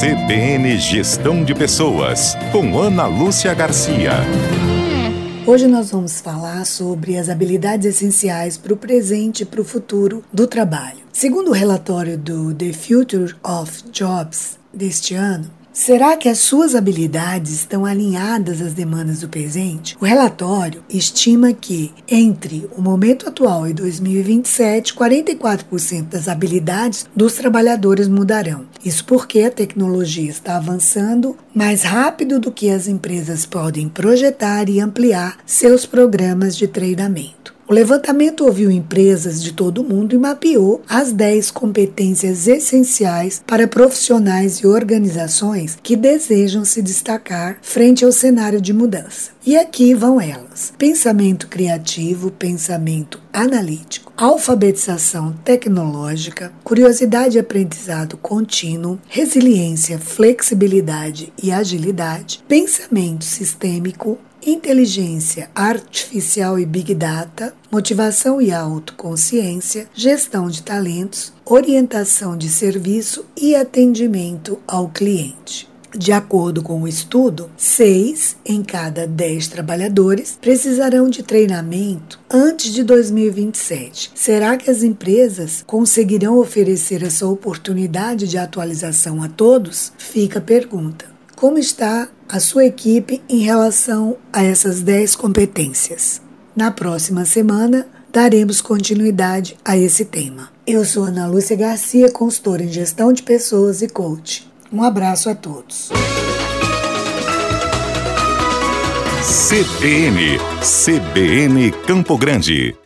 CBN Gestão de Pessoas, com Ana Lúcia Garcia. Hoje nós vamos falar sobre as habilidades essenciais para o presente e para o futuro do trabalho. Segundo o relatório do The Future of Jobs deste ano, Será que as suas habilidades estão alinhadas às demandas do presente? O relatório estima que, entre o momento atual e 2027, 44% das habilidades dos trabalhadores mudarão. Isso porque a tecnologia está avançando mais rápido do que as empresas podem projetar e ampliar seus programas de treinamento. O levantamento ouviu empresas de todo o mundo e mapeou as 10 competências essenciais para profissionais e organizações que desejam se destacar frente ao cenário de mudança. E aqui vão elas: pensamento criativo, pensamento analítico, alfabetização tecnológica, curiosidade e aprendizado contínuo, resiliência, flexibilidade e agilidade, pensamento sistêmico, inteligência artificial e big data, motivação e autoconsciência, gestão de talentos, orientação de serviço e atendimento ao cliente. De acordo com o estudo, 6 em cada 10 trabalhadores precisarão de treinamento antes de 2027. Será que as empresas conseguirão oferecer essa oportunidade de atualização a todos? Fica a pergunta. Como está a sua equipe em relação a essas 10 competências? Na próxima semana, daremos continuidade a esse tema. Eu sou Ana Lúcia Garcia, consultora em gestão de pessoas e coach. Um abraço a todos. CBN, CBN Campo Grande.